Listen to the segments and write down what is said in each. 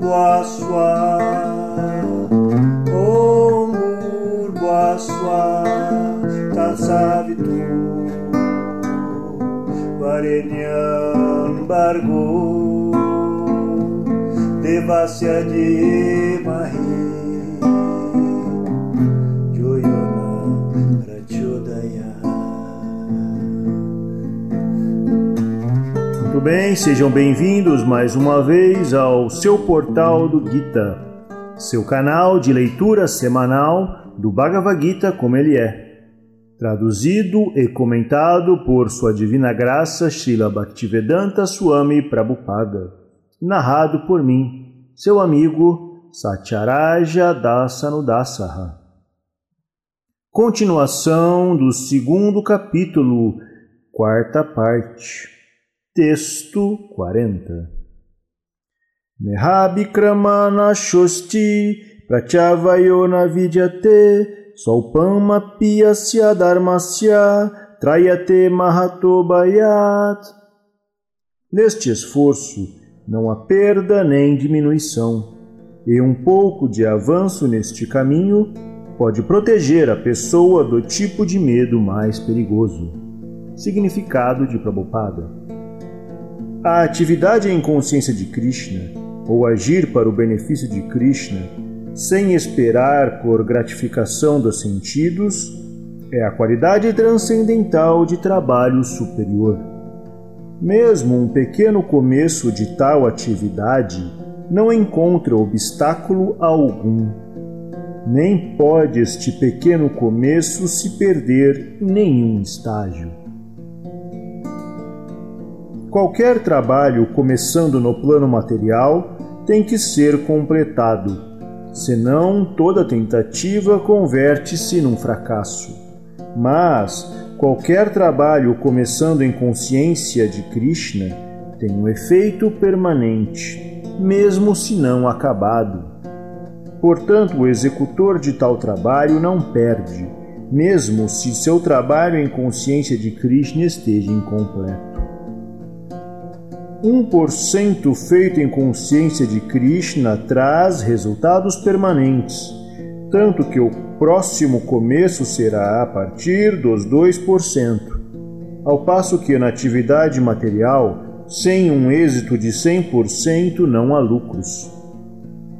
Bhaswa Om Bhaswa Tatsavitu Varenyam Bargo Devasya Mahi Joyona bem, sejam bem-vindos mais uma vez ao seu portal do Gita, seu canal de leitura semanal do Bhagavad Gita como ele é, traduzido e comentado por Sua Divina Graça Srila Bhaktivedanta Swami Prabhupada, narrado por mim, seu amigo Satyaraja Dasanudasaha. Continuação do segundo capítulo, quarta parte. Texto 40 Nehabikramana Shosti Prachavayona Vidyate Solpama Piyasya Dharmasya Trayate Mahatobayat Neste esforço não há perda nem diminuição, e um pouco de avanço neste caminho pode proteger a pessoa do tipo de medo mais perigoso. Significado de Prabhupada A atividade em consciência de Krishna, ou agir para o benefício de Krishna, sem esperar por gratificação dos sentidos, é a qualidade transcendental de trabalho superior. Mesmo um pequeno começo de tal atividade não encontra obstáculo algum. Nem pode este pequeno começo se perder em nenhum estágio. Qualquer trabalho começando no plano material tem que ser completado, senão toda tentativa converte-se num fracasso. Mas qualquer trabalho começando em consciência de Krishna tem um efeito permanente, mesmo se não acabado. Portanto, o executor de tal trabalho não perde, mesmo se seu trabalho em consciência de Krishna esteja incompleto. 1% feito em consciência de Krishna traz resultados permanentes, tanto que o próximo começo será a partir dos 2%, ao passo que na atividade material, sem um êxito de 100% não há lucros.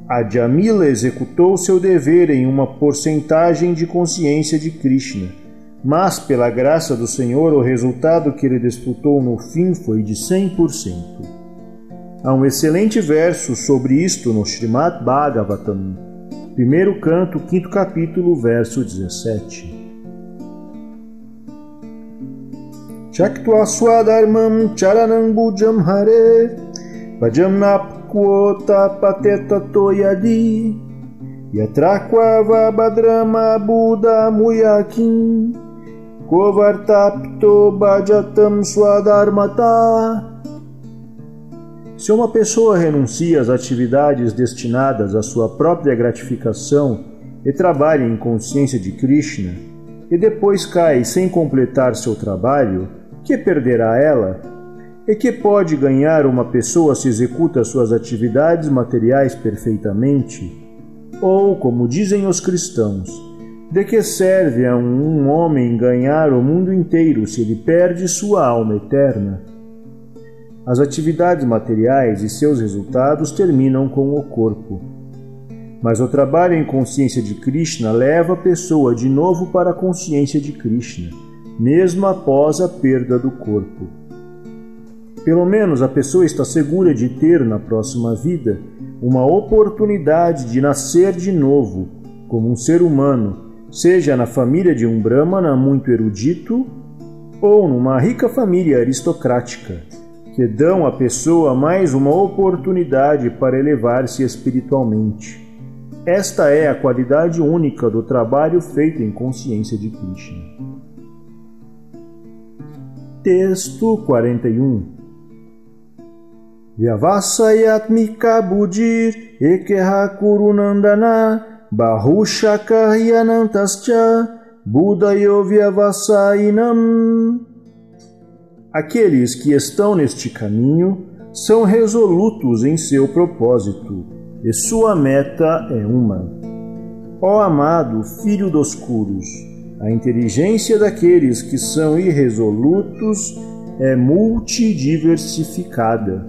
A Jamila executou seu dever em uma porcentagem de consciência de Krishna mas pela graça do Senhor o resultado que ele disputou no fim foi de 100%. Há um excelente verso sobre isto no Srimad Bhagavatam, primeiro canto, quinto capítulo, verso 17. Chaktva swadharmam charanam bujam hare Bhajam napkvota pateta toyadi Yatrakvava badrama buddha muyakim Kovartapto Bhajatam Swadharmata. Se uma pessoa renuncia às atividades destinadas à sua própria gratificação e trabalha em consciência de Krishna, e depois cai sem completar seu trabalho, que perderá ela? E que pode ganhar uma pessoa se executa suas atividades materiais perfeitamente? Ou, como dizem os cristãos, de que serve a um homem ganhar o mundo inteiro se ele perde sua alma eterna? As atividades materiais e seus resultados terminam com o corpo. Mas o trabalho em consciência de Krishna leva a pessoa de novo para a consciência de Krishna, mesmo após a perda do corpo. Pelo menos a pessoa está segura de ter na próxima vida uma oportunidade de nascer de novo como um ser humano seja na família de um Brahmana muito erudito ou numa rica família aristocrática, que dão à pessoa mais uma oportunidade para elevar-se espiritualmente. Esta é a qualidade única do trabalho feito em consciência de Krishna. Texto 41 Vyavasayatmika Budir Ekeha Kurunandana Bahushakaryanantascha Buddhayovyavasainam Aqueles que estão neste caminho são resolutos em seu propósito e sua meta é uma. Ó amado filho dos curos, a inteligência daqueles que são irresolutos é multidiversificada.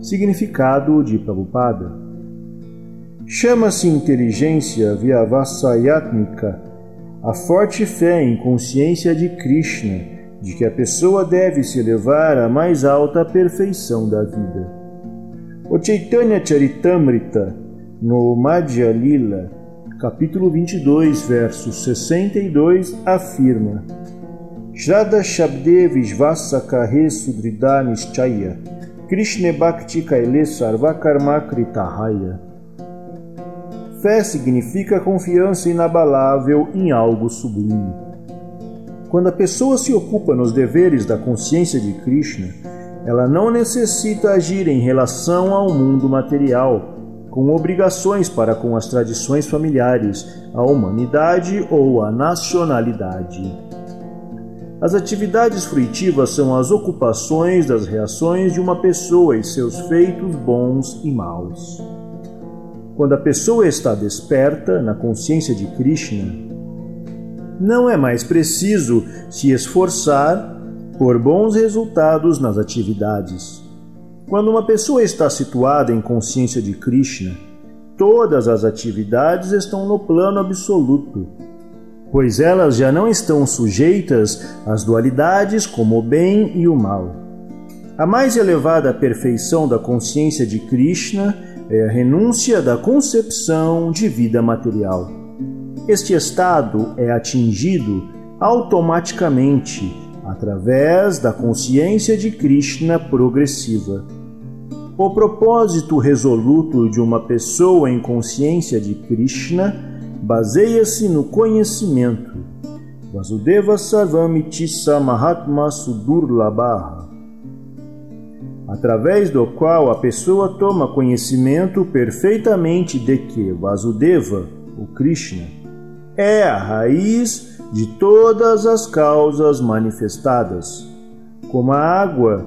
Significado de Prabhupada Chama-se inteligência vyavassayatmika a forte fé em consciência de Krishna, de que a pessoa deve se elevar à mais alta perfeição da vida. O Chaitanya Charitamrita, no Madhya Lila, capítulo 22, verso 62, afirma Shraddha Shabde Vishvasa Kahe Sudrida Nishchaya Krishna Bhakti Kaile Sarvakarma Kritahaya Fé significa confiança inabalável em algo sublime. Quando a pessoa se ocupa nos deveres da consciência de Krishna, ela não necessita agir em relação ao mundo material, com obrigações para com as tradições familiares, a humanidade ou a nacionalidade. As atividades fruitivas são as ocupações das reações de uma pessoa e seus feitos bons e maus. Quando a pessoa está desperta na consciência de Krishna, não é mais preciso se esforçar por bons resultados nas atividades. Quando uma pessoa está situada em consciência de Krishna, todas as atividades estão no plano absoluto, pois elas já não estão sujeitas às dualidades como o bem e o mal. A mais elevada perfeição da consciência de Krishna é a renúncia da concepção de vida material. Este estado é atingido automaticamente através da consciência de Krishna progressiva. O propósito resoluto de uma pessoa em consciência de Krishna baseia-se no conhecimento. Vasudeva Sarvamitissa Mahatma Sudurlabha através do qual a pessoa toma conhecimento perfeitamente de que Vasudeva, o Krishna, é a raiz de todas as causas manifestadas. Como a água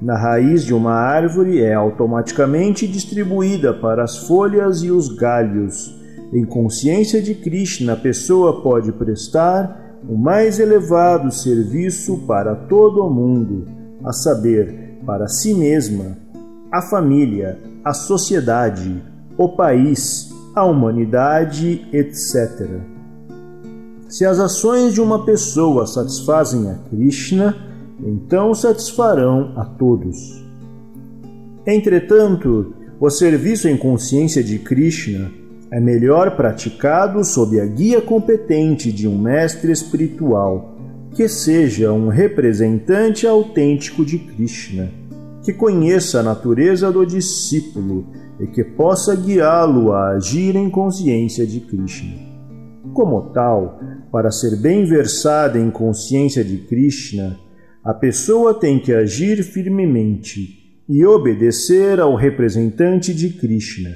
na raiz de uma árvore é automaticamente distribuída para as folhas e os galhos, em consciência de Krishna, a pessoa pode prestar o mais elevado serviço para todo o mundo, a saber, para si mesma, a família, a sociedade, o país, a humanidade, etc. Se as ações de uma pessoa satisfazem a Krishna, então satisfarão a todos. Entretanto, o serviço em consciência de Krishna é melhor praticado sob a guia competente de um mestre espiritual, que seja um representante autêntico de Krishna, que conheça a natureza do discípulo e que possa guiá-lo a agir em consciência de Krishna. Como tal, para ser bem versada em consciência de Krishna, a pessoa tem que agir firmemente e obedecer ao representante de Krishna,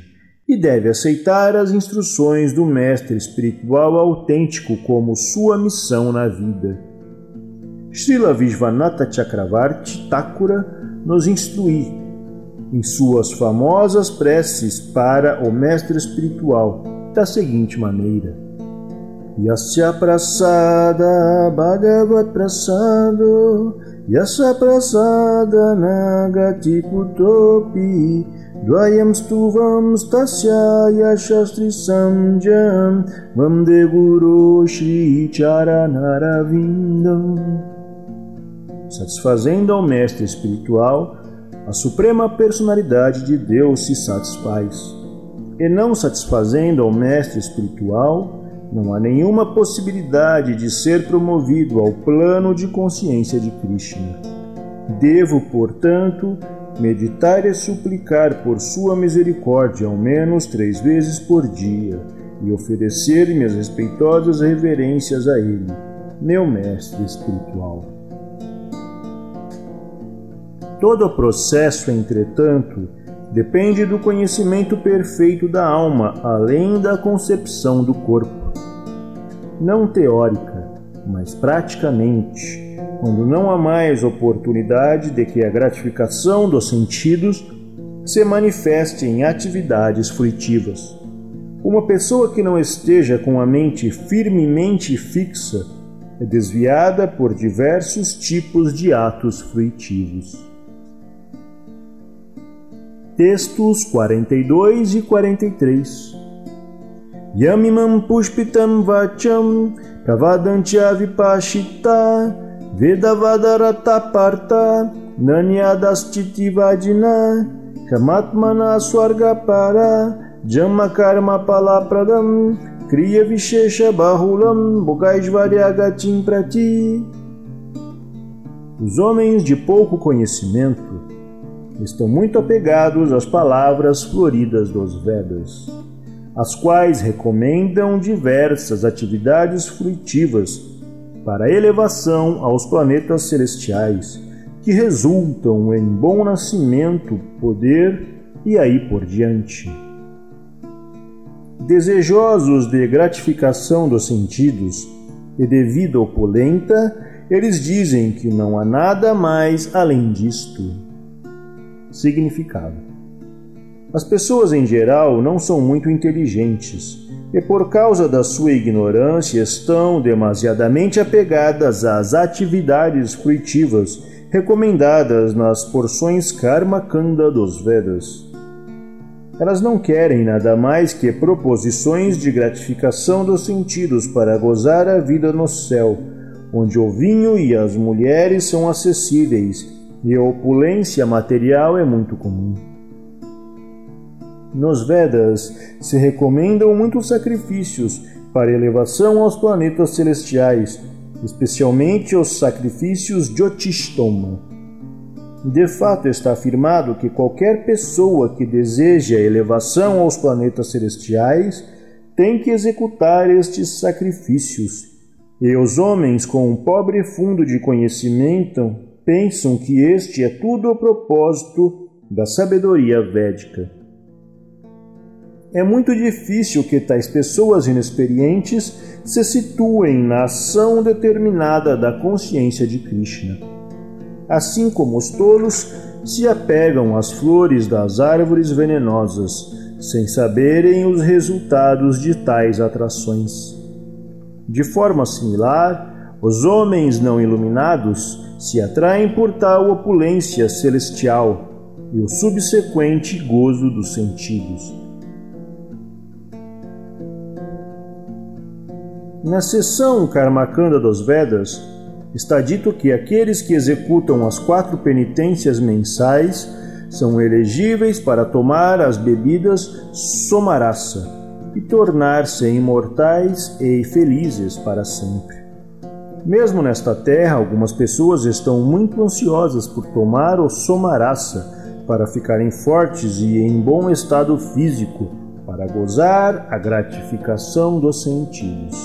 e deve aceitar as instruções do mestre espiritual autêntico como sua missão na vida. Srila Vishvanatha Chakravarti Thakura nos instrui em suas famosas preces para o mestre espiritual da seguinte maneira: Yasya prasada bhagavat prasado Yasya prasada nagati putopi Dvayam stuvam stasya yashastri samjam Vamde guru shri charanaravinda Satisfazendo ao mestre espiritual, a suprema personalidade de Deus se satisfaz. E não satisfazendo ao mestre espiritual, não há nenhuma possibilidade de ser promovido ao plano de consciência de Krishna. Devo, portanto, meditar e suplicar por sua misericórdia ao menos três vezes por dia e oferecer minhas respeitosas reverências a Ele, meu mestre espiritual. Todo o processo, entretanto, depende do conhecimento perfeito da alma, além da concepção do corpo não teórica, mas praticamente, quando não há mais oportunidade de que a gratificação dos sentidos se manifeste em atividades fruitivas. Uma pessoa que não esteja com a mente firmemente fixa é desviada por diversos tipos de atos fruitivos. Textos 42 e 43 Yamimam pushpitam vacham pravadantya vipashita vedavadarataparta nanyadastitivajina kamatmana swargapara jamma karma palapradam kriya vishesha bahulam bhugaishvaryagatim prati Os homens de pouco conhecimento estão muito apegados às palavras floridas dos Vedas as quais recomendam diversas atividades fruitivas para elevação aos planetas celestiais, que resultam em bom nascimento, poder e aí por diante. Desejosos de gratificação dos sentidos e de vida opulenta, eles dizem que não há nada mais além disto. Significado as pessoas em geral não são muito inteligentes e, por causa da sua ignorância, estão demasiadamente apegadas às atividades fruitivas recomendadas nas porções Karma Kanda dos Vedas. Elas não querem nada mais que proposições de gratificação dos sentidos para gozar a vida no céu, onde o vinho e as mulheres são acessíveis e a opulência material é muito comum. Nos Vedas se recomendam muitos sacrifícios para elevação aos planetas celestiais, especialmente os sacrifícios de Otistoma. De fato, está afirmado que qualquer pessoa que deseja elevação aos planetas celestiais tem que executar estes sacrifícios. E os homens com um pobre fundo de conhecimento pensam que este é tudo o propósito da sabedoria védica. É muito difícil que tais pessoas inexperientes se situem na ação determinada da consciência de Krishna. Assim como os tolos se apegam às flores das árvores venenosas, sem saberem os resultados de tais atrações. De forma similar, os homens não iluminados se atraem por tal opulência celestial e o subsequente gozo dos sentidos. Na seção Karmakanda dos Vedas, está dito que aqueles que executam as quatro penitências mensais são elegíveis para tomar as bebidas somarasa e tornar-se imortais e felizes para sempre. Mesmo nesta terra, algumas pessoas estão muito ansiosas por tomar o somarasa para ficarem fortes e em bom estado físico, para gozar a gratificação dos sentidos.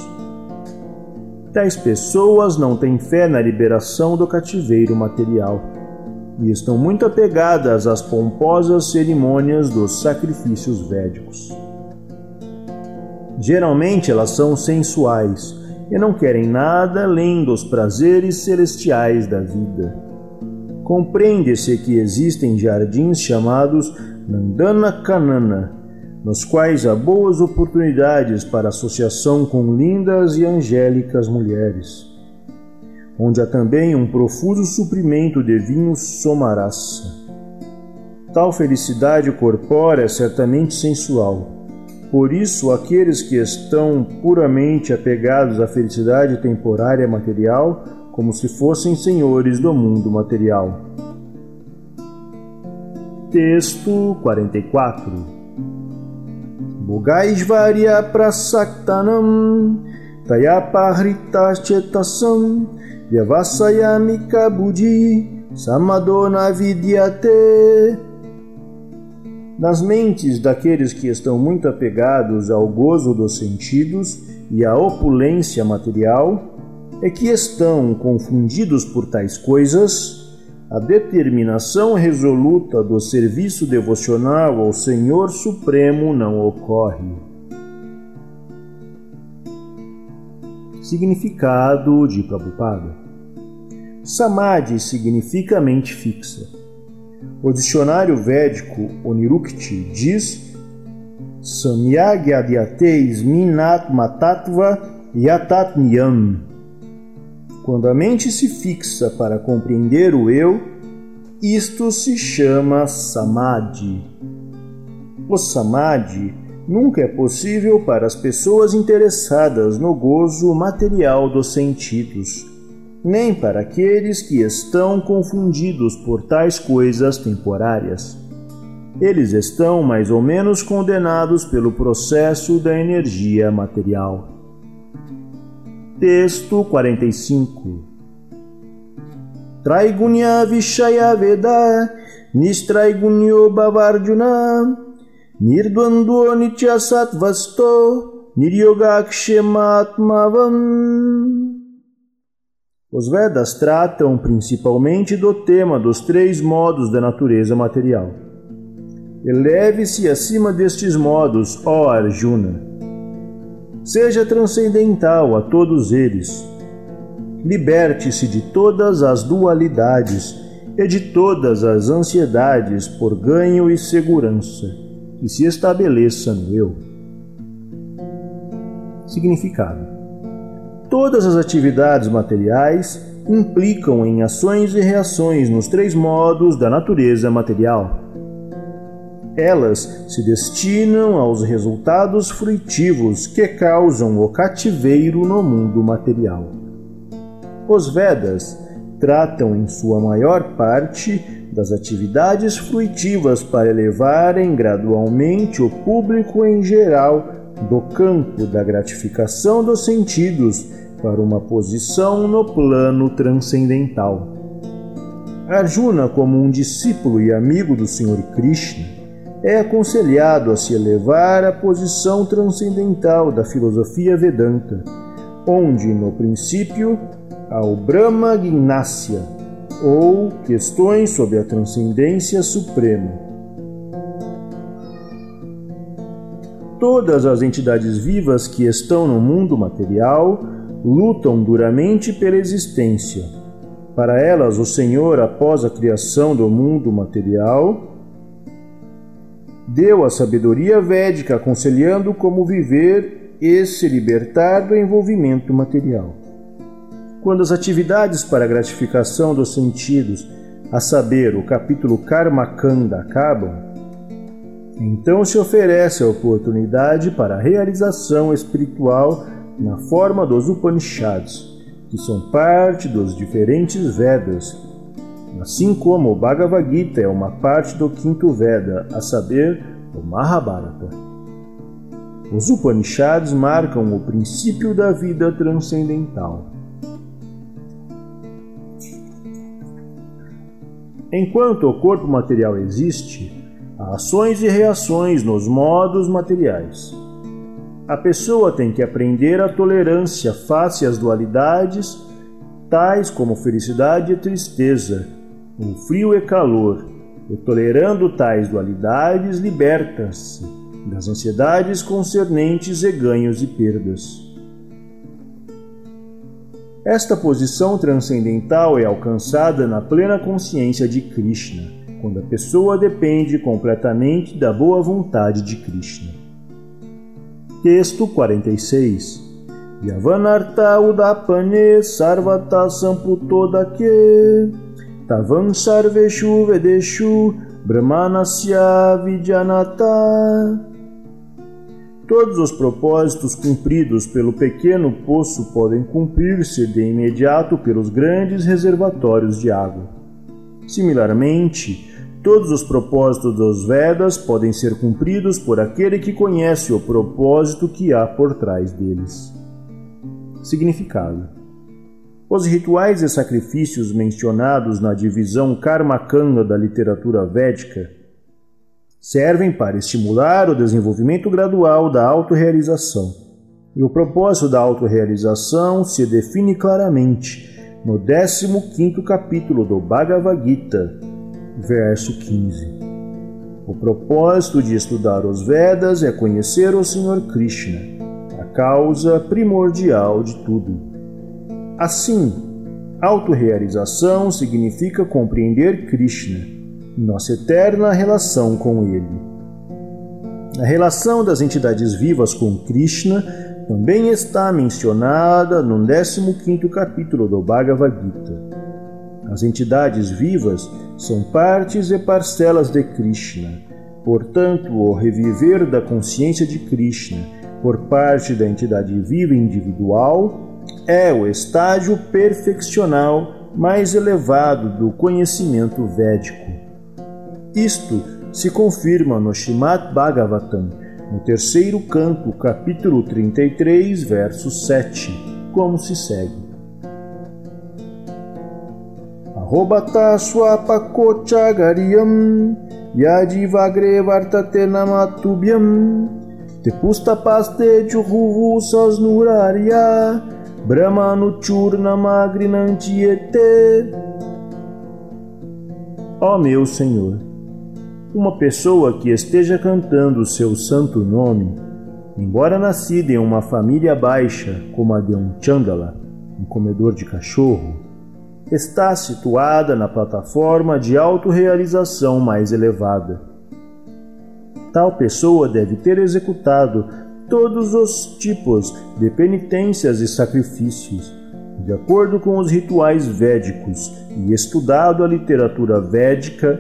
Tais pessoas não têm fé na liberação do cativeiro material e estão muito apegadas às pomposas cerimônias dos sacrifícios védicos. Geralmente elas são sensuais e não querem nada além dos prazeres celestiais da vida. Compreende-se que existem jardins chamados Nandana Kanana, nos quais há boas oportunidades para associação com lindas e angélicas mulheres, onde há também um profuso suprimento de vinho somarassa. Tal felicidade corpórea é certamente sensual. Por isso, aqueles que estão puramente apegados à felicidade temporária material, como se fossem senhores do mundo material. Texto 44 Bhogaishvarya prasaktanam tayapahritascetasam vyavasayamika buddhi samadona vidyate nas mentes daqueles que estão muito apegados ao gozo dos sentidos e à opulência material, é que estão confundidos por tais coisas a determinação resoluta do serviço devocional ao Senhor Supremo não ocorre. Significado de Prabhupada Samadhi significa mente fixa. O dicionário védico Onirukti diz Samyagyadhyate isminatma tattva yatatmyam. Quando a mente se fixa para compreender o eu, isto se chama samadhi. O samadhi nunca é possível para as pessoas interessadas no gozo material dos sentidos, nem para aqueles que estão confundidos por tais coisas temporárias. Eles estão mais ou menos condenados pelo processo da energia material. Texto 45 Traigunya Vishaya Veda Nistraigunyo Bavarjuna Nirdvando Nityasatvasto Niryogakshematmavam Os Vedas tratam principalmente do tema dos três modos da natureza material. Eleve-se acima destes modos, ó Arjuna. Seja transcendental a todos eles. Liberte-se de todas as dualidades e de todas as ansiedades por ganho e segurança e se estabeleça no eu. Significado: Todas as atividades materiais implicam em ações e reações nos três modos da natureza material. Elas se destinam aos resultados fruitivos que causam o cativeiro no mundo material. Os Vedas tratam em sua maior parte das atividades fruitivas para elevarem gradualmente o público em geral do campo da gratificação dos sentidos para uma posição no plano transcendental. Arjuna, como um discípulo e amigo do Senhor Krishna, é aconselhado a se elevar à posição transcendental da filosofia Vedanta, onde, no princípio, há o Brahma Gnasya, ou questões sobre a transcendência suprema. Todas as entidades vivas que estão no mundo material lutam duramente pela existência. Para elas, o Senhor, após a criação do mundo material, deu a sabedoria védica aconselhando como viver e se libertar do envolvimento material quando as atividades para gratificação dos sentidos, a saber, o capítulo Karma Kanda, acabam, então se oferece a oportunidade para a realização espiritual na forma dos Upanishads, que são parte dos diferentes Vedas, assim como o Bhagavad Gita é uma parte do quinto Veda, a saber, o Mahabharata. Os Upanishads marcam o princípio da vida transcendental. Enquanto o corpo material existe, há ações e reações nos modos materiais. A pessoa tem que aprender a tolerância face às dualidades, tais como felicidade e tristeza, o frio e calor, e tolerando tais dualidades, liberta-se das ansiedades concernentes e ganhos e perdas. Esta posição transcendental é alcançada na plena consciência de Krishna, quando a pessoa depende completamente da boa vontade de Krishna. Texto 46 Yavanarta udapane sarvata samputodake tavam sarveshu vedeshu brahmanasya vijanata Todos os propósitos cumpridos pelo pequeno poço podem cumprir-se de imediato pelos grandes reservatórios de água. Similarmente, todos os propósitos dos Vedas podem ser cumpridos por aquele que conhece o propósito que há por trás deles. Significado: Os rituais e sacrifícios mencionados na divisão Karmakanda da literatura védica servem para estimular o desenvolvimento gradual da autorrealização. E o propósito da autorrealização se define claramente no 15 capítulo do Bhagavad Gita, verso 15. O propósito de estudar os Vedas é conhecer o Senhor Krishna, a causa primordial de tudo. Assim, Autorealização significa compreender Krishna, nossa eterna relação com Ele. A relação das entidades vivas com Krishna também está mencionada no 15 capítulo do Bhagavad Gita. As entidades vivas são partes e parcelas de Krishna. Portanto, o reviver da consciência de Krishna por parte da entidade viva individual é o estágio perfeccional mais elevado do conhecimento védico. Isto se confirma no Srimad Bhagavatam, no terceiro canto, capítulo 33, verso 7, como se segue. Arrobata swapakochariyam yadivagre vartate namatubhyam te pustapaste juhuvusas nurarya brahmanuchurnamagrinantiete Ó meu Senhor, uma pessoa que esteja cantando o seu santo nome, embora nascida em uma família baixa como a de um Chandala, um comedor de cachorro, está situada na plataforma de autorrealização mais elevada. Tal pessoa deve ter executado todos os tipos de penitências e sacrifícios, de acordo com os rituais védicos, e estudado a literatura védica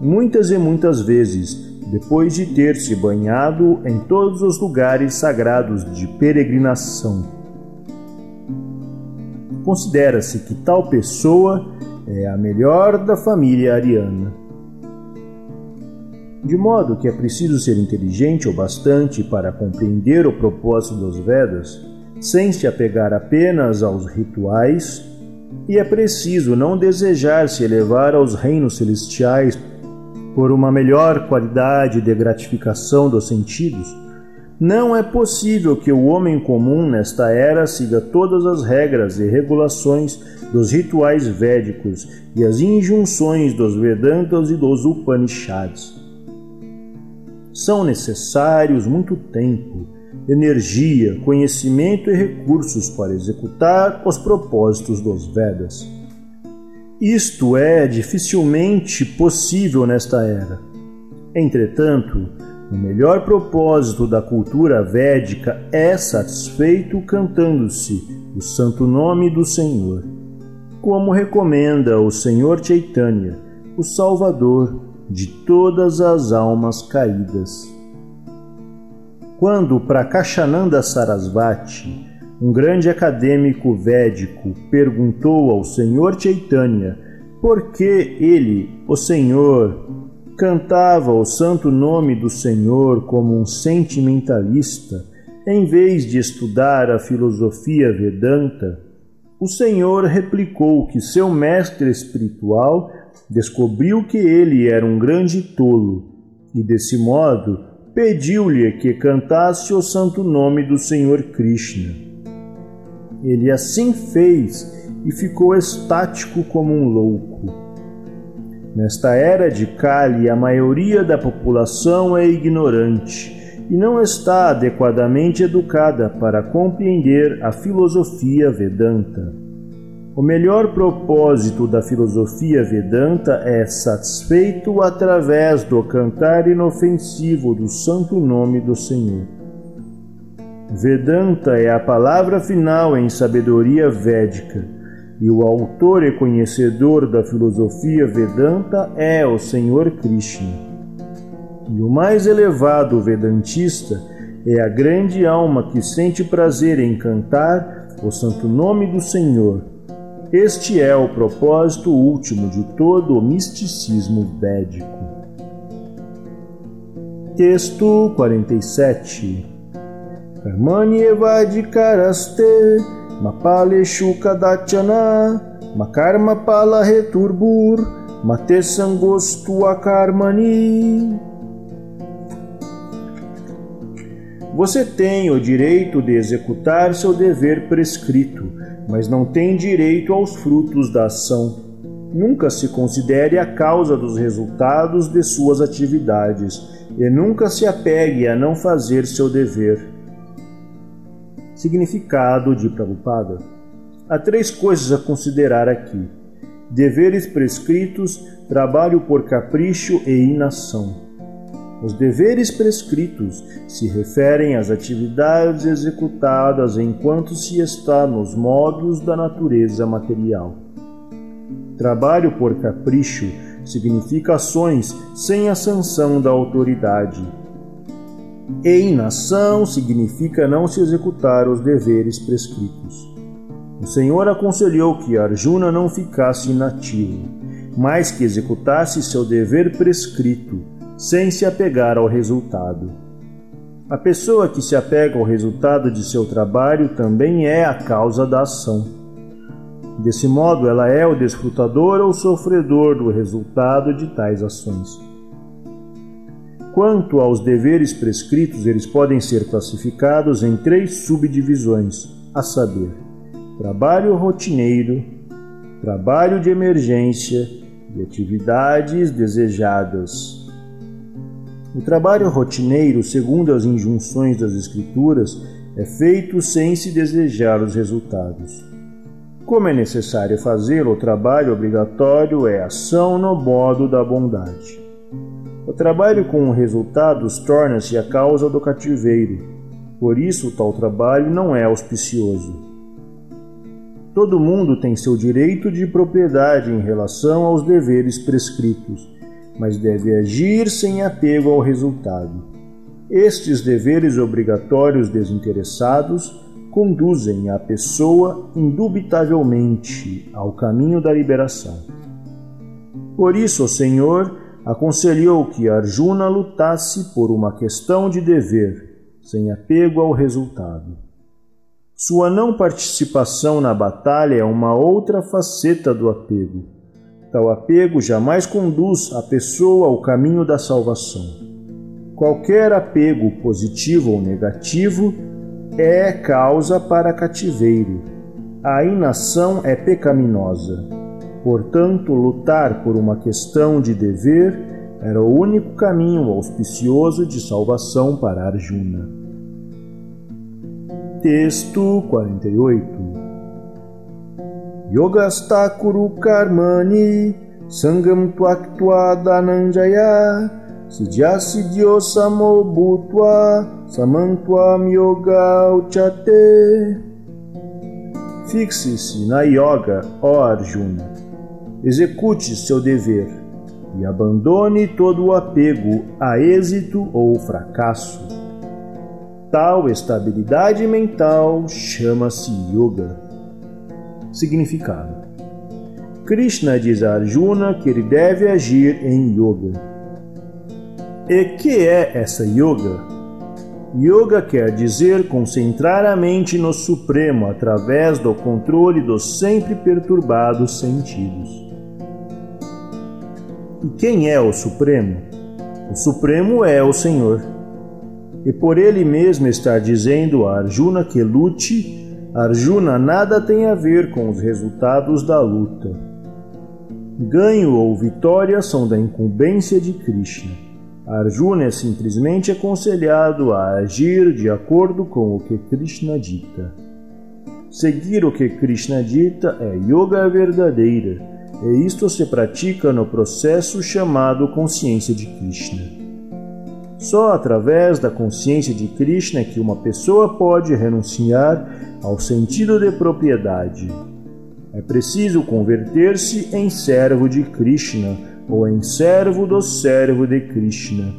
muitas e muitas vezes, depois de ter se banhado em todos os lugares sagrados de peregrinação. Considera-se que tal pessoa é a melhor da família ariana. De modo que é preciso ser inteligente o bastante para compreender o propósito dos Vedas, sem se apegar apenas aos rituais, e é preciso não desejar se elevar aos reinos celestiais por uma melhor qualidade de gratificação dos sentidos, não é possível que o homem comum nesta era siga todas as regras e regulações dos rituais védicos e as injunções dos Vedantas e dos Upanishads. São necessários muito tempo, energia, conhecimento e recursos para executar os propósitos dos Vedas. Isto é dificilmente possível nesta era. Entretanto, o melhor propósito da cultura védica é satisfeito cantando-se o santo nome do Senhor, como recomenda o Senhor Chaitanya, o Salvador de todas as almas caídas. Quando Prakashananda Sarasvati um grande acadêmico védico perguntou ao Senhor Chaitanya por que ele, o Senhor, cantava o santo nome do Senhor como um sentimentalista, em vez de estudar a filosofia Vedanta, o Senhor replicou que seu mestre espiritual descobriu que ele era um grande tolo e, desse modo, pediu-lhe que cantasse o santo nome do Senhor Krishna. Ele assim fez e ficou estático como um louco. Nesta era de Kali, a maioria da população é ignorante e não está adequadamente educada para compreender a filosofia Vedanta. O melhor propósito da filosofia Vedanta é satisfeito através do cantar inofensivo do santo nome do Senhor. Vedanta é a palavra final em sabedoria védica, e o autor e conhecedor da filosofia Vedanta é o Senhor Krishna. E o mais elevado vedantista é a grande alma que sente prazer em cantar o santo nome do Senhor. Este é o propósito último de todo o misticismo védico. Texto 47 Karmanyevadikaraste Mapaleshu kadachana Makarma pala returbur Matesangostu akarmani Você tem o direito de executar seu dever prescrito, mas não tem direito aos frutos da ação. Nunca se considere a causa dos resultados de suas atividades e nunca se apegue a não fazer seu dever. Significado de Prabhupada Há três coisas a considerar aqui: deveres prescritos, trabalho por capricho e inação. Os deveres prescritos se referem às atividades executadas enquanto se está nos modos da natureza material. Trabalho por capricho significa ações sem a sanção da autoridade. E inação significa não se executar os deveres prescritos. O Senhor aconselhou que Arjuna não ficasse inativo, mas que executasse seu dever prescrito, sem se apegar ao resultado. A pessoa que se apega ao resultado de seu trabalho também é a causa da ação. Desse modo, ela é o desfrutador ou sofredor do resultado de tais ações. Quanto aos deveres prescritos, eles podem ser classificados em três subdivisões, a saber, trabalho rotineiro, trabalho de emergência e atividades desejadas. O trabalho rotineiro, segundo as injunções das Escrituras, é feito sem se desejar os resultados. Como é necessário fazê-lo, o trabalho obrigatório é ação no modo da bondade. O trabalho com resultados torna-se a causa do cativeiro, por isso tal trabalho não é auspicioso. Todo mundo tem seu direito de propriedade em relação aos deveres prescritos mas deve agir sem apego ao resultado. Estes deveres obrigatórios desinteressados conduzem a pessoa indubitavelmente ao caminho da liberação. Por isso, o Senhor aconselhou que Arjuna lutasse por uma questão de dever, sem apego ao resultado. Sua não participação na batalha é uma outra faceta do apego Tal apego jamais conduz a pessoa ao caminho da salvação. Qualquer apego, positivo ou negativo, é causa para cativeiro. A inação é pecaminosa. Portanto, lutar por uma questão de dever era o único caminho auspicioso de salvação para Arjuna. Texto 48 Yogastakuru karmani sangam tvaktva dananjaya siddhya samo bhutva samantvam yoga uchate. Fixe-se na yoga, ó Arjuna. Execute seu dever e abandone todo o apego a êxito ou fracasso. Tal estabilidade mental chama-se yoga. Significado: Krishna diz a Arjuna que ele deve agir em yoga. E que é essa yoga? Yoga quer dizer concentrar a mente no Supremo através do controle dos sempre perturbados sentidos. E quem é o Supremo? O Supremo é o Senhor. E por ele mesmo estar dizendo a Arjuna que lute, Arjuna nada tem a ver com os resultados da luta. Ganho ou vitória são da incumbência de Krishna. Arjuna é simplesmente aconselhado a agir de acordo com o que Krishna dita. Seguir o que Krishna dita é yoga verdadeira, e isto se pratica no processo chamado consciência de Krishna. Só através da consciência de Krishna é que uma pessoa pode renunciar ao sentido de propriedade. É preciso converter-se em servo de Krishna ou em servo do servo de Krishna.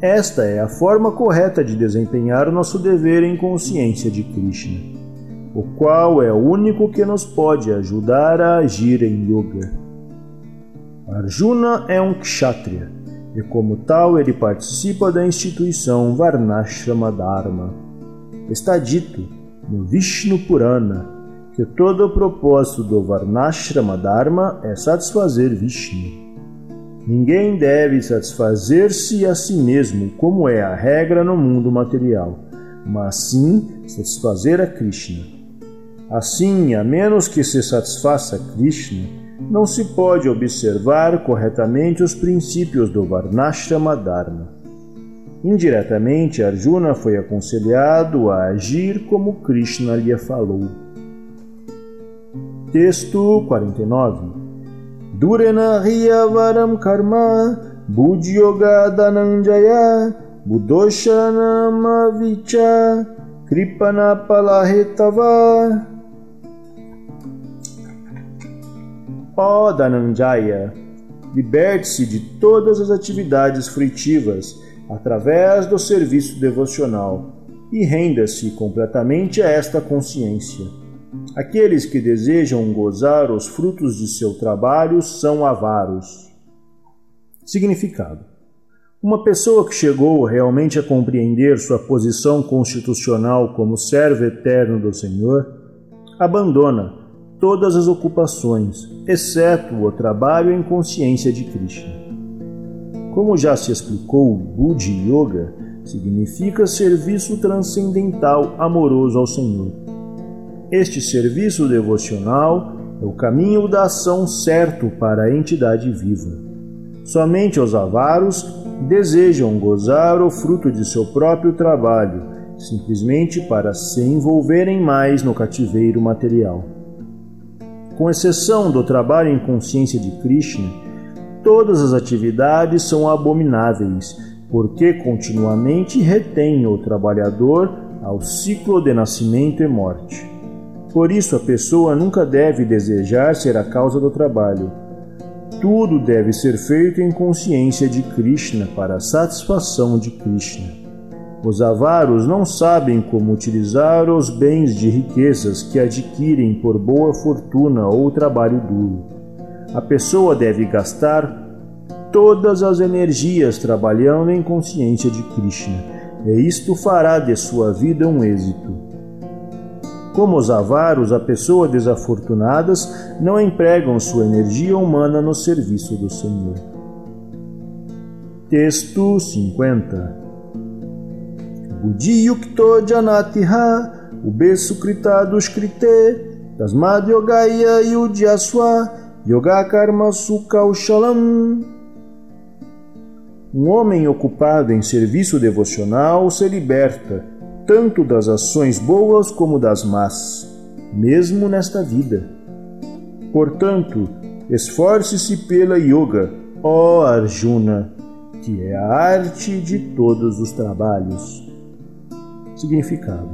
Esta é a forma correta de desempenhar nosso dever em consciência de Krishna, o qual é o único que nos pode ajudar a agir em yoga. Arjuna é um kshatriya e, como tal, ele participa da instituição Varnashrama Dharma está dito no Vishnu Purana que todo o propósito do Varnashrama Dharma é satisfazer Vishnu. Ninguém deve satisfazer-se a si mesmo, como é a regra no mundo material, mas sim satisfazer a Krishna. Assim, a menos que se satisfaça Krishna, não se pode observar corretamente os princípios do Varnashrama Dharma. Indiretamente, Arjuna foi aconselhado a agir como Krishna lhe falou. Texto 49 Durena Varam Karma Budyoga Dananjaya Budoshanama Vicha Ó liberte-se de todas as atividades fruitivas através do serviço devocional e renda-se completamente a esta consciência. Aqueles que desejam gozar os frutos de seu trabalho são avaros. Significado: Uma pessoa que chegou realmente a compreender sua posição constitucional como servo eterno do Senhor abandona todas as ocupações, exceto o trabalho em consciência de Krishna. Como já se explicou, Buddhi Yoga significa serviço transcendental amoroso ao Senhor. Este serviço devocional é o caminho da ação certo para a entidade viva. Somente os avaros desejam gozar o fruto de seu próprio trabalho, simplesmente para se envolverem mais no cativeiro material. Com exceção do trabalho em consciência de Krishna, todas as atividades são abomináveis porque continuamente retém o trabalhador ao ciclo de nascimento e morte. Por isso, a pessoa nunca deve desejar ser a causa do trabalho. Tudo deve ser feito em consciência de Krishna para a satisfação de Krishna. Os avaros não sabem como utilizar os bens de riquezas que adquirem por boa fortuna ou trabalho duro. A pessoa deve gastar todas as energias trabalhando em consciência de Krishna, e isto fará de sua vida um êxito. Como os avaros, a pessoas desafortunadas não empregam sua energia humana no serviço do Senhor. Texto 50 Budi yukto janatiha ubesukrita dushkrite tasmad yogaya yudyaswa yoga karma sukha ushalam um homem ocupado em serviço devocional se liberta tanto das ações boas como das más, mesmo nesta vida. Portanto, esforce-se pela yoga, ó Arjuna, que é a arte de todos os trabalhos. Significado: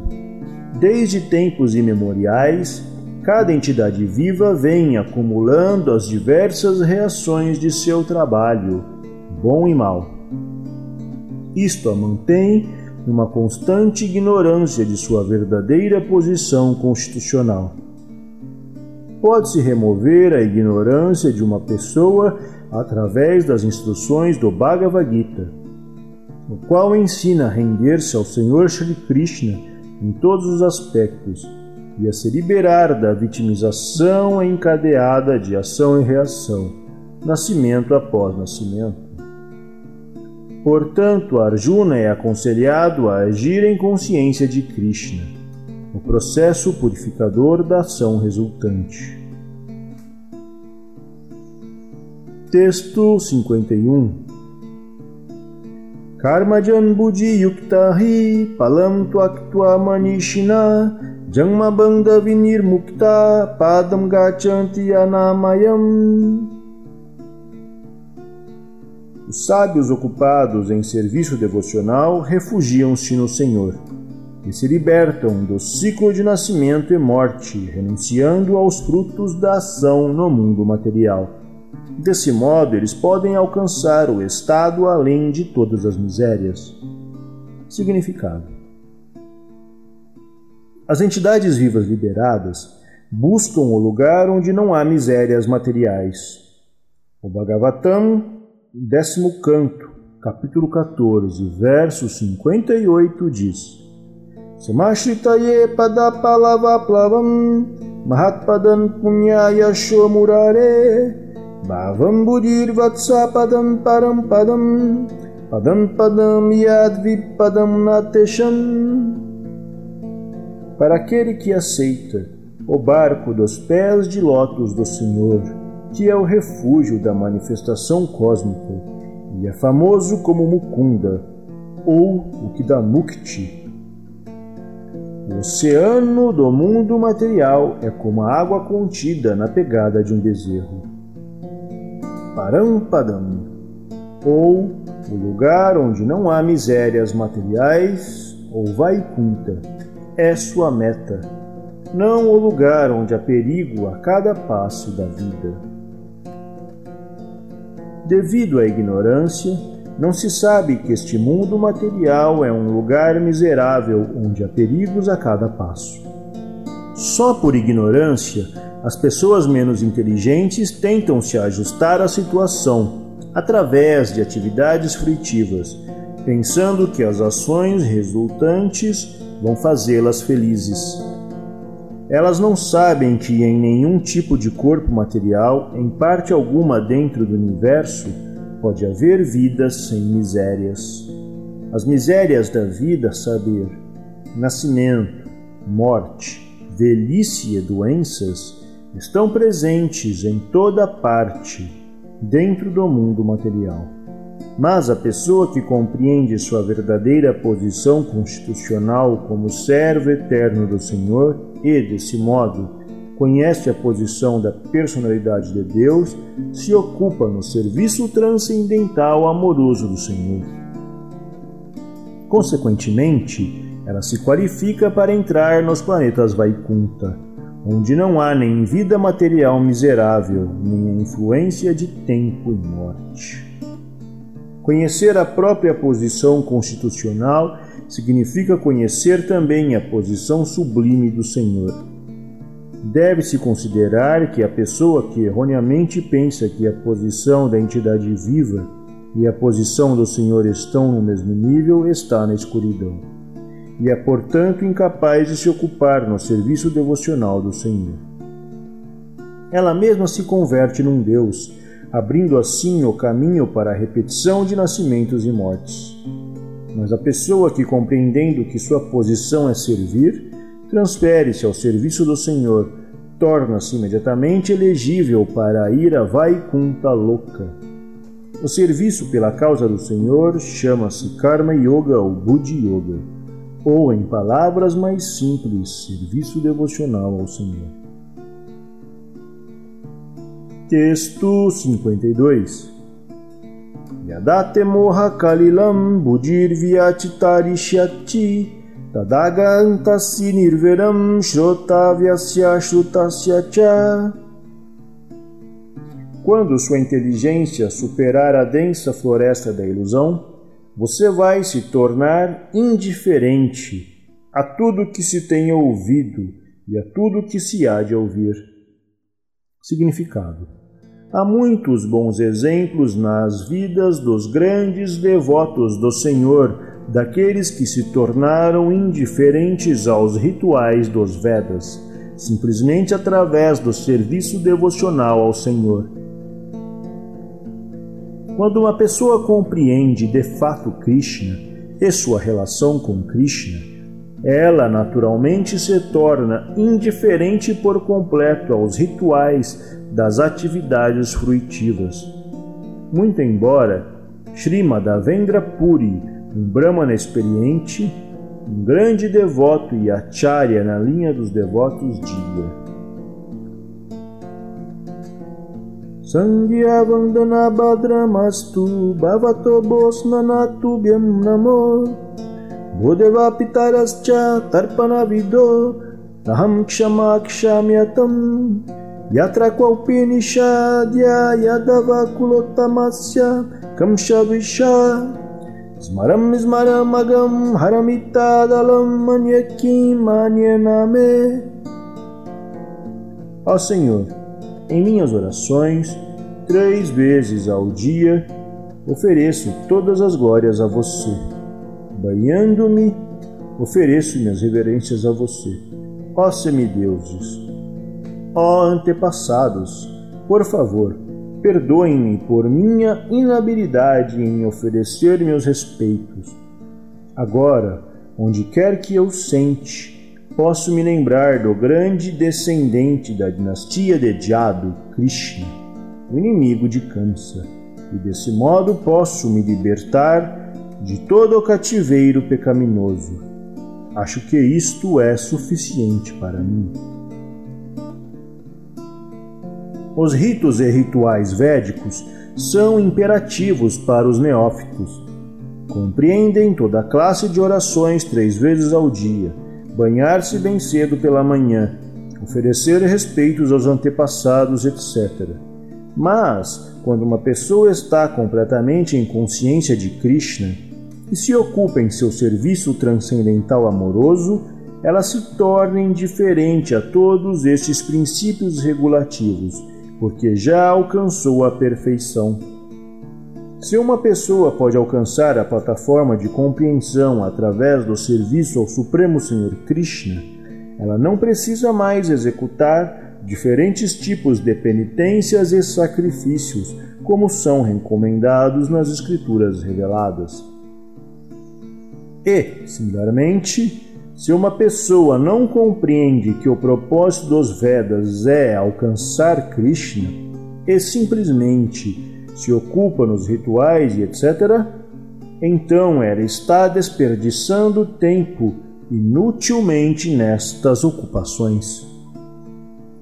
Desde tempos imemoriais, cada entidade viva vem acumulando as diversas reações de seu trabalho bom e mal. Isto a mantém numa constante ignorância de sua verdadeira posição constitucional. Pode-se remover a ignorância de uma pessoa através das instruções do Bhagavad Gita, o qual ensina a render-se ao Senhor Shri Krishna em todos os aspectos e a se liberar da vitimização encadeada de ação e reação, nascimento após nascimento. Portanto, Arjuna é aconselhado a agir em consciência de Krishna, o processo purificador da ação resultante. Texto 51 Karmajan Buddhi Yuktahi Palam Tvaktva Manishina Janma Bandha Vinirmukta Padam Gachanti Anamayam os sábios ocupados em serviço devocional refugiam-se no Senhor e se libertam do ciclo de nascimento e morte, renunciando aos frutos da ação no mundo material. Desse modo, eles podem alcançar o estado além de todas as misérias. Significado: As entidades vivas liberadas buscam o lugar onde não há misérias materiais. O Bhagavatam décimo canto, capítulo 14, verso 58 diz: Samashritaye padapalavaplavam mahatpadan punyaya shomurare vatsapadam param padam padam padam yadvipadam natesham Para aquele que aceita o barco dos pés de lótus do Senhor, que é o refúgio da manifestação cósmica e é famoso como Mukunda ou o Kidamukti. O oceano do mundo material é como a água contida na pegada de um bezerro. Parampadam, ou o lugar onde não há misérias materiais, ou Vaikunta, é sua meta, não o lugar onde há perigo a cada passo da vida. Devido à ignorância, não se sabe que este mundo material é um lugar miserável onde há perigos a cada passo. Só por ignorância, as pessoas menos inteligentes tentam se ajustar à situação através de atividades fruitivas, pensando que as ações resultantes vão fazê-las felizes. Elas não sabem que em nenhum tipo de corpo material, em parte alguma dentro do universo, pode haver vida sem misérias. As misérias da vida, saber, nascimento, morte, velhice e doenças, estão presentes em toda parte dentro do mundo material. Mas a pessoa que compreende sua verdadeira posição constitucional como servo eterno do Senhor e, desse modo, conhece a posição da personalidade de Deus, se ocupa no serviço transcendental amoroso do Senhor. Consequentemente, ela se qualifica para entrar nos planetas Vaikunta, onde não há nem vida material miserável, nem a influência de tempo e morte. Conhecer a própria posição constitucional significa conhecer também a posição sublime do Senhor Deve-se considerar que a pessoa que erroneamente pensa que a posição da entidade viva e a posição do Senhor estão no mesmo nível está na escuridão, e é, portanto, incapaz de se ocupar no serviço devocional do Senhor. Ela mesma se converte num Deus, abrindo assim o caminho para a repetição de nascimentos e mortes. Mas a pessoa que, compreendendo que sua posição é servir, transfere-se ao serviço do Senhor, torna-se imediatamente elegível para a Vaikunta Loka. O serviço pela causa do Senhor chama-se Karma Yoga ou Buddhi Yoga, ou, em palavras mais simples, serviço devocional ao Senhor. Texto 52 Yadate moha kalilam budir vyachitarishyati Tadagantasi nirveram shrotavyasya shrutasya cha. Quando sua inteligência superar a densa floresta da ilusão, você vai se tornar indiferente a tudo que se tem ouvido e a tudo que se há de ouvir. Significado: Há muitos bons exemplos nas vidas dos grandes devotos do Senhor daqueles que se tornaram indiferentes aos rituais dos Vedas, simplesmente através do serviço devocional ao Senhor. Quando uma pessoa compreende de fato Krishna e sua relação com Krishna, ela naturalmente se torna indiferente por completo aos rituais das atividades fruitivas. Muito embora Srimad Avendra Puri um Brahmana experiente, um grande devoto e acharya na linha dos devotos diga. सन्ध्या वन्दना भद्रमस्तु भवतो तर्पणविदो अहं क्षमाक्षम्यतं यत्र क्वपि निषाद्या यदव कुलोत्तमस्य कंशविषा स्मरं स्मरमगं हरमितादलं न मेयो em minhas orações, três vezes ao dia, ofereço todas as glórias a você. Banhando-me, ofereço minhas reverências a você. Ó semideuses, ó antepassados, por favor, perdoem-me por minha inabilidade em oferecer meus respeitos. Agora, onde quer que eu sente, posso me lembrar do grande descendente da dinastia de Jadu, Krishna, o inimigo de Kamsa, e desse modo posso me libertar de todo o cativeiro pecaminoso. acho que isto é suficiente para mim. Os ritos e rituais védicos são imperativos para os neófitos. Compreendem toda a classe de orações três vezes ao dia, banhar-se bem cedo pela manhã, oferecer respeitos aos antepassados, etc. Mas, quando uma pessoa está completamente em consciência de Krishna e se ocupa em seu serviço transcendental amoroso, ela se torna indiferente a todos estes princípios regulativos porque já alcançou a perfeição. Se uma pessoa pode alcançar a plataforma de compreensão através do serviço ao Supremo Senhor Krishna, ela não precisa mais executar diferentes tipos de penitências e sacrifícios, como são recomendados nas Escrituras reveladas. E, similarmente, se uma pessoa não compreende que o propósito dos Vedas é alcançar Krishna e simplesmente se ocupa nos rituais e etc., então ela está desperdiçando tempo inutilmente nestas ocupações.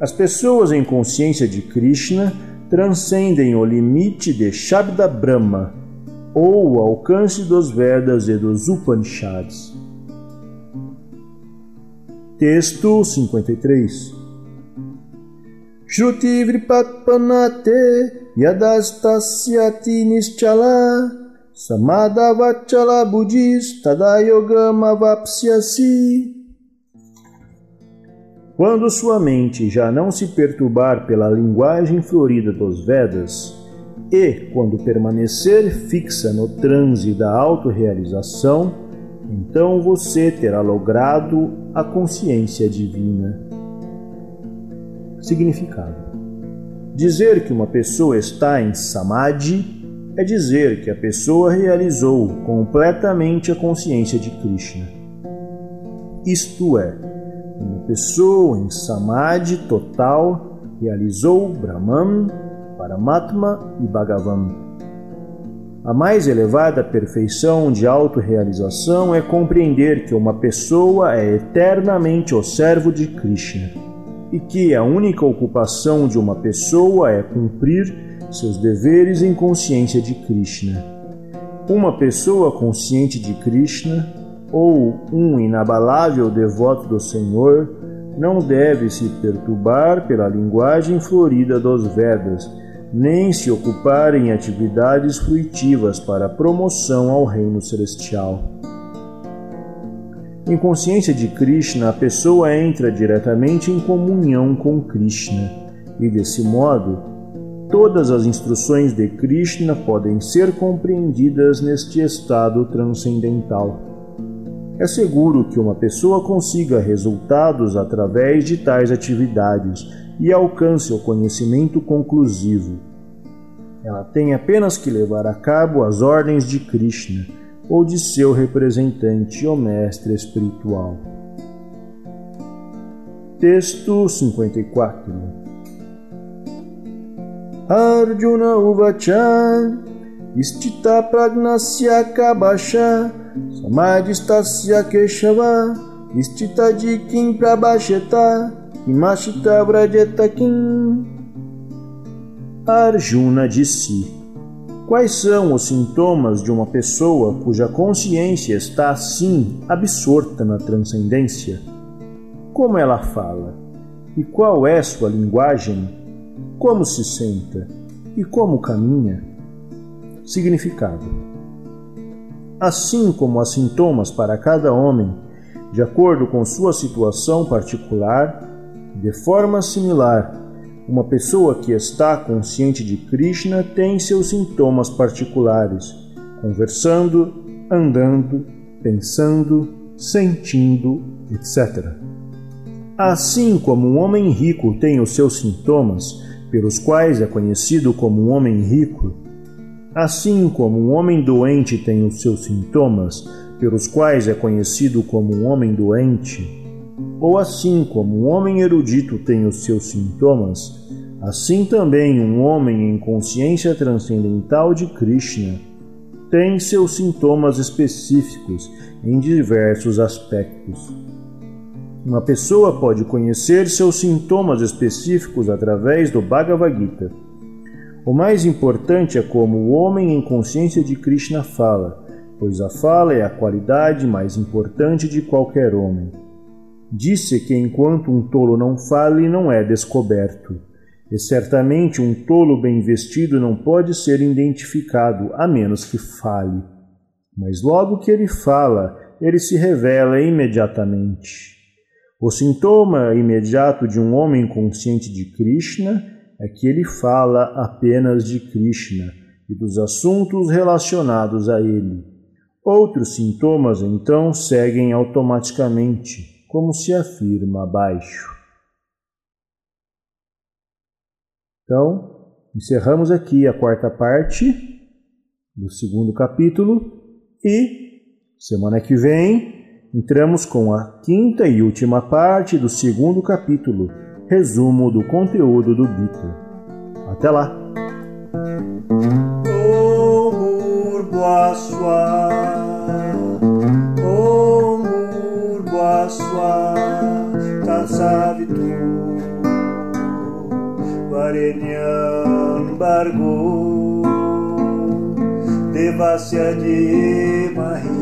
As pessoas em consciência de Krishna transcendem o limite de Shabda Brahma ou o alcance dos Vedas e dos Upanishads. Texto 53 Shruti Vripatpanate Nischala Samadavachala Buddhis Tadayogama Vapsyasi Quando sua mente já não se perturbar pela linguagem florida dos Vedas, e quando permanecer fixa no transe da autorrealização, então você terá logrado a consciência divina. Significado: Dizer que uma pessoa está em samadhi é dizer que a pessoa realizou completamente a consciência de Krishna. Isto é, uma pessoa em samadhi total realizou Brahman, Paramatma e Bhagavan a mais elevada perfeição de autorrealização é compreender que uma pessoa é eternamente o servo de Krishna e que a única ocupação de uma pessoa é cumprir seus deveres em consciência de Krishna. Uma pessoa consciente de Krishna ou um inabalável devoto do Senhor não deve se perturbar pela linguagem florida dos Vedas nem se ocupar em atividades fruitivas para promoção ao reino celestial. Em consciência de Krishna, a pessoa entra diretamente em comunhão com Krishna, e desse modo, todas as instruções de Krishna podem ser compreendidas neste estado transcendental. É seguro que uma pessoa consiga resultados através de tais atividades e alcance o conhecimento conclusivo. Ela tem apenas que levar a cabo as ordens de Krishna ou de seu representante ou mestre espiritual. Texto 54 Arjuna Uvacha Istita Pragnasya Kabasha Samadhistasya Keshava Istita Jikim Prabhasheta Imashita Vrajetakim. Arjuna disse: Quais são os sintomas de uma pessoa cuja consciência está assim absorta na transcendência? Como ela fala? E qual é sua linguagem? Como se senta? E como caminha? Significado: Assim como há sintomas para cada homem, de acordo com sua situação particular, de forma similar, uma pessoa que está consciente de Krishna tem seus sintomas particulares, conversando, andando, pensando, sentindo, etc. Assim como um homem rico tem os seus sintomas, pelos quais é conhecido como um homem rico, assim como um homem doente tem os seus sintomas, pelos quais é conhecido como um homem doente, ou assim como um homem erudito tem os seus sintomas, assim também um homem em consciência transcendental de Krishna tem seus sintomas específicos em diversos aspectos. Uma pessoa pode conhecer seus sintomas específicos através do Bhagavad Gita. O mais importante é como o homem em consciência de Krishna fala, pois a fala é a qualidade mais importante de qualquer homem. Disse que enquanto um tolo não fale, não é descoberto. E certamente um tolo bem vestido não pode ser identificado, a menos que fale. Mas logo que ele fala, ele se revela imediatamente. O sintoma imediato de um homem consciente de Krishna é que ele fala apenas de Krishna e dos assuntos relacionados a ele. Outros sintomas, então, seguem automaticamente como se afirma abaixo. Então, encerramos aqui a quarta parte do segundo capítulo e semana que vem entramos com a quinta e última parte do segundo capítulo, resumo do conteúdo do Gita. Até lá! Savitu varenyam bargo devasya de mahi